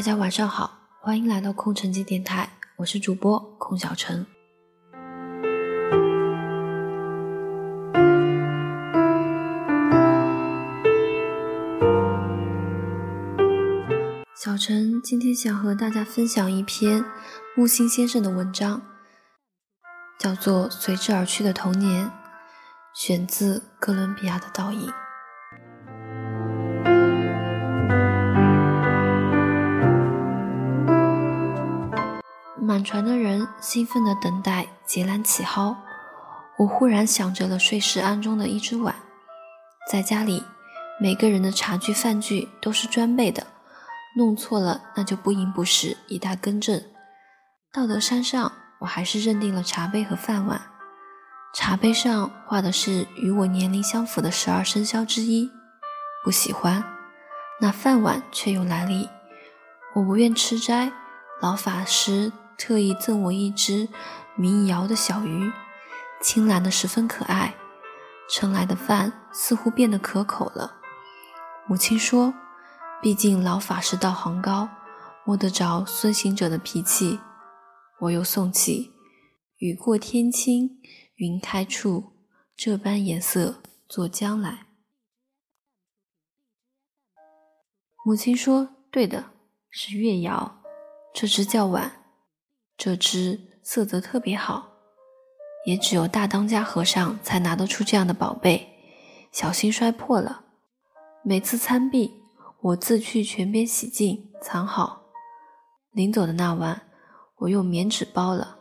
大家晚上好，欢迎来到空城计电台，我是主播空小陈。小陈今天想和大家分享一篇木心先生的文章，叫做《随之而去的童年》，选自哥伦比亚的倒影。满船的人兴奋地等待结缆起蒿。我忽然想着了睡石庵中的一只碗，在家里，每个人的茶具饭具都是专备的，弄错了那就不应不食，以待更正。到得山上，我还是认定了茶杯和饭碗。茶杯上画的是与我年龄相符的十二生肖之一，不喜欢。那饭碗却有来历，我不愿吃斋，老法师。特意赠我一只名瑶的小鱼，青蓝的十分可爱。盛来的饭似乎变得可口了。母亲说：“毕竟老法师道行高，摸得着孙行者的脾气。”我又诵起：“雨过天青云开处，这般颜色作将来。”母亲说：“对的，是月瑶，这只叫碗。”这只色泽特别好，也只有大当家和尚才拿得出这样的宝贝，小心摔破了。每次参毕，我自去泉边洗净藏好。临走的那晚，我用棉纸包了，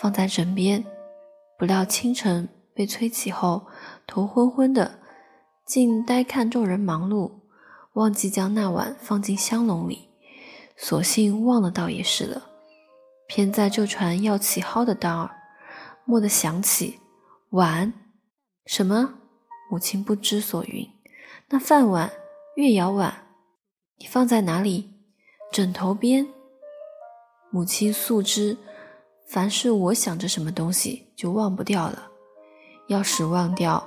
放在枕边。不料清晨被催起后，头昏昏的，竟呆看众人忙碌，忘记将那碗放进香笼里，索性忘了，倒也是了。偏在这船要起蒿的当儿，蓦地想起碗，什么？母亲不知所云。那饭碗、月窑碗，你放在哪里？枕头边。母亲素知，凡是我想着什么东西，就忘不掉了。要使忘掉，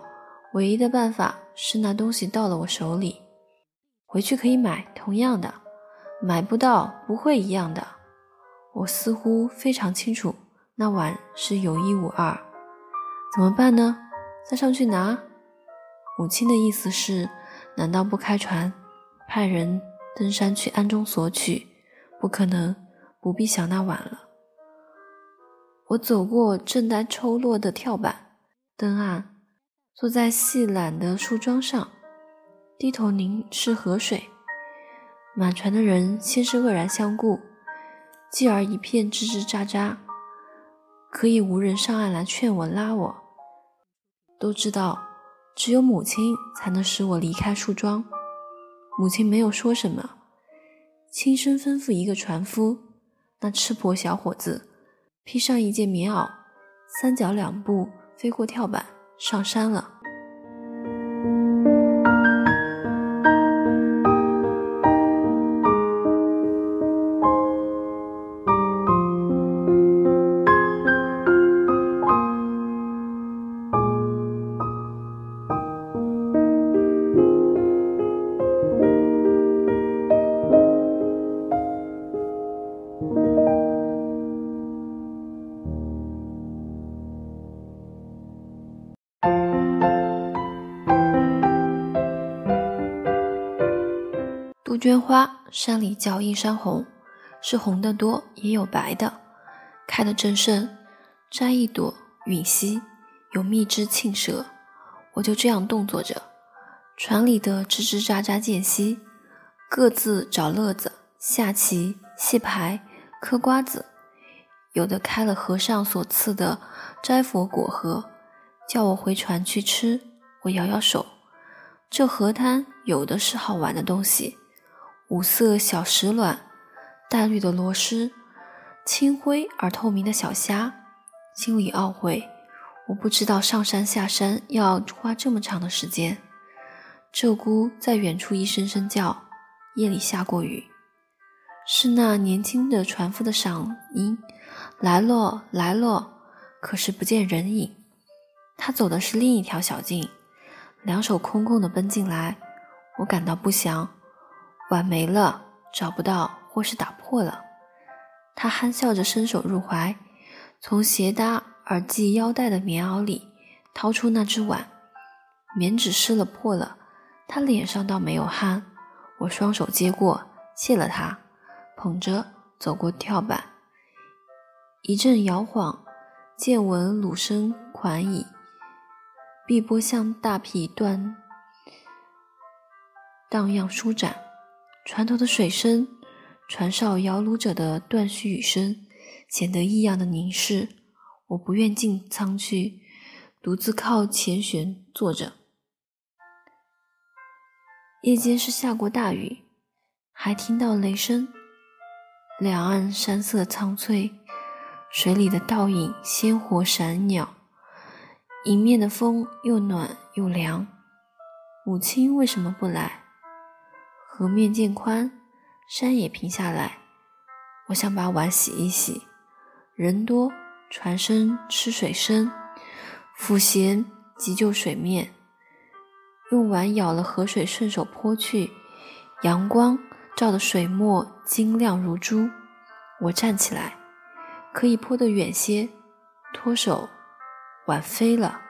唯一的办法是那东西到了我手里，回去可以买同样的，买不到不会一样的。我似乎非常清楚，那碗是有一无二，怎么办呢？再上去拿。母亲的意思是，难道不开船，派人登山去暗中索取？不可能，不必想那碗了。我走过正在抽落的跳板，登岸，坐在细缆的树桩上，低头凝视河水。满船的人先是愕然相顾。继而一片吱吱喳喳，可以无人上岸来劝我拉我。都知道，只有母亲才能使我离开树桩。母亲没有说什么，轻声吩咐一个船夫，那赤膊小伙子披上一件棉袄，三脚两步飞过跳板上山了。杜鹃花，山里叫映山红，是红的多，也有白的，开得正盛。摘一朵，吮吸，有蜜汁沁舌。我就这样动作着，船里的吱吱喳喳间隙，各自找乐子，下棋、戏牌、嗑瓜子。有的开了和尚所赐的斋佛果盒，叫我回船去吃。我摇摇手，这河滩有的是好玩的东西。五色小石卵，淡绿的螺蛳，青灰而透明的小虾，心里懊悔，我不知道上山下山要花这么长的时间。鹧鸪在远处一声声叫，夜里下过雨，是那年轻的船夫的嗓音，来咯来咯，可是不见人影。他走的是另一条小径，两手空空的奔进来，我感到不祥。碗没了，找不到或是打破了。他憨笑着伸手入怀，从斜搭耳系腰带的棉袄里掏出那只碗，棉纸湿了破了，他脸上倒没有汗。我双手接过，谢了他，捧着走过跳板，一阵摇晃，见闻鲁声款矣，碧波向大劈断，荡漾舒展，船头的水声。船上摇橹者的断续语声显得异样的凝视。我不愿进舱去，独自靠前舷坐着。夜间是下过大雨，还听到雷声。两岸山色苍翠，水里的倒影鲜活闪鸟。迎面的风又暖又凉。母亲为什么不来？河面渐宽。山也平下来，我想把碗洗一洗。人多，船深、吃水深，抚弦急救水面。用碗舀了河水，顺手泼去。阳光照得水墨晶亮如珠。我站起来，可以泼得远些。脱手，碗飞了。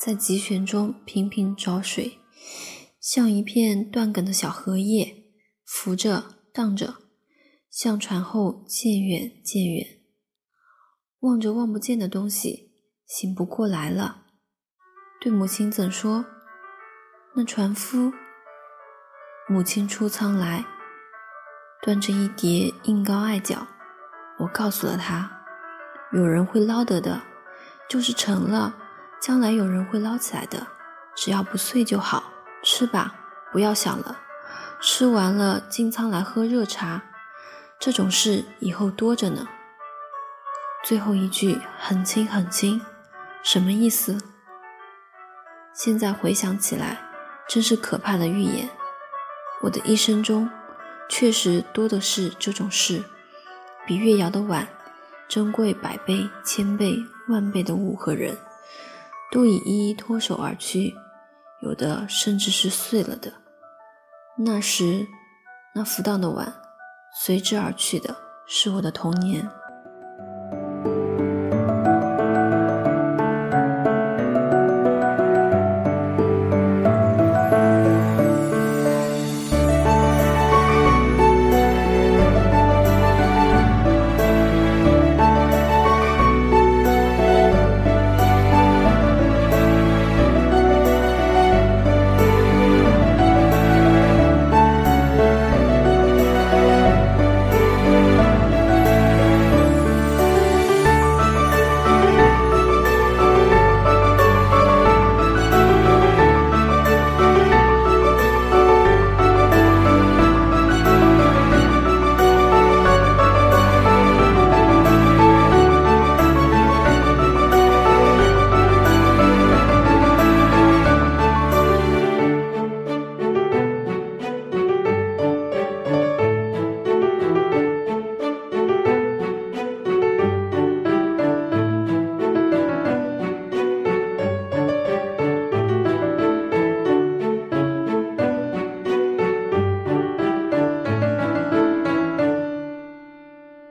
在急旋中频频找水，像一片断梗的小荷叶，浮着荡着，向船后渐远渐远。望着望不见的东西，醒不过来了。对母亲怎说？那船夫。母亲出舱来，端着一碟硬膏艾脚。我告诉了他，有人会捞得的，就是成了。将来有人会捞起来的，只要不碎就好。吃吧，不要想了。吃完了进仓来喝热茶，这种事以后多着呢。最后一句很轻很轻，什么意思？现在回想起来，真是可怕的预言。我的一生中，确实多的是这种事，比月窑的碗珍贵百倍、千倍、万倍的物和人。都已一一脱手而去有的甚至是碎了的。那时那浮荡的碗随之而去的是我的童年。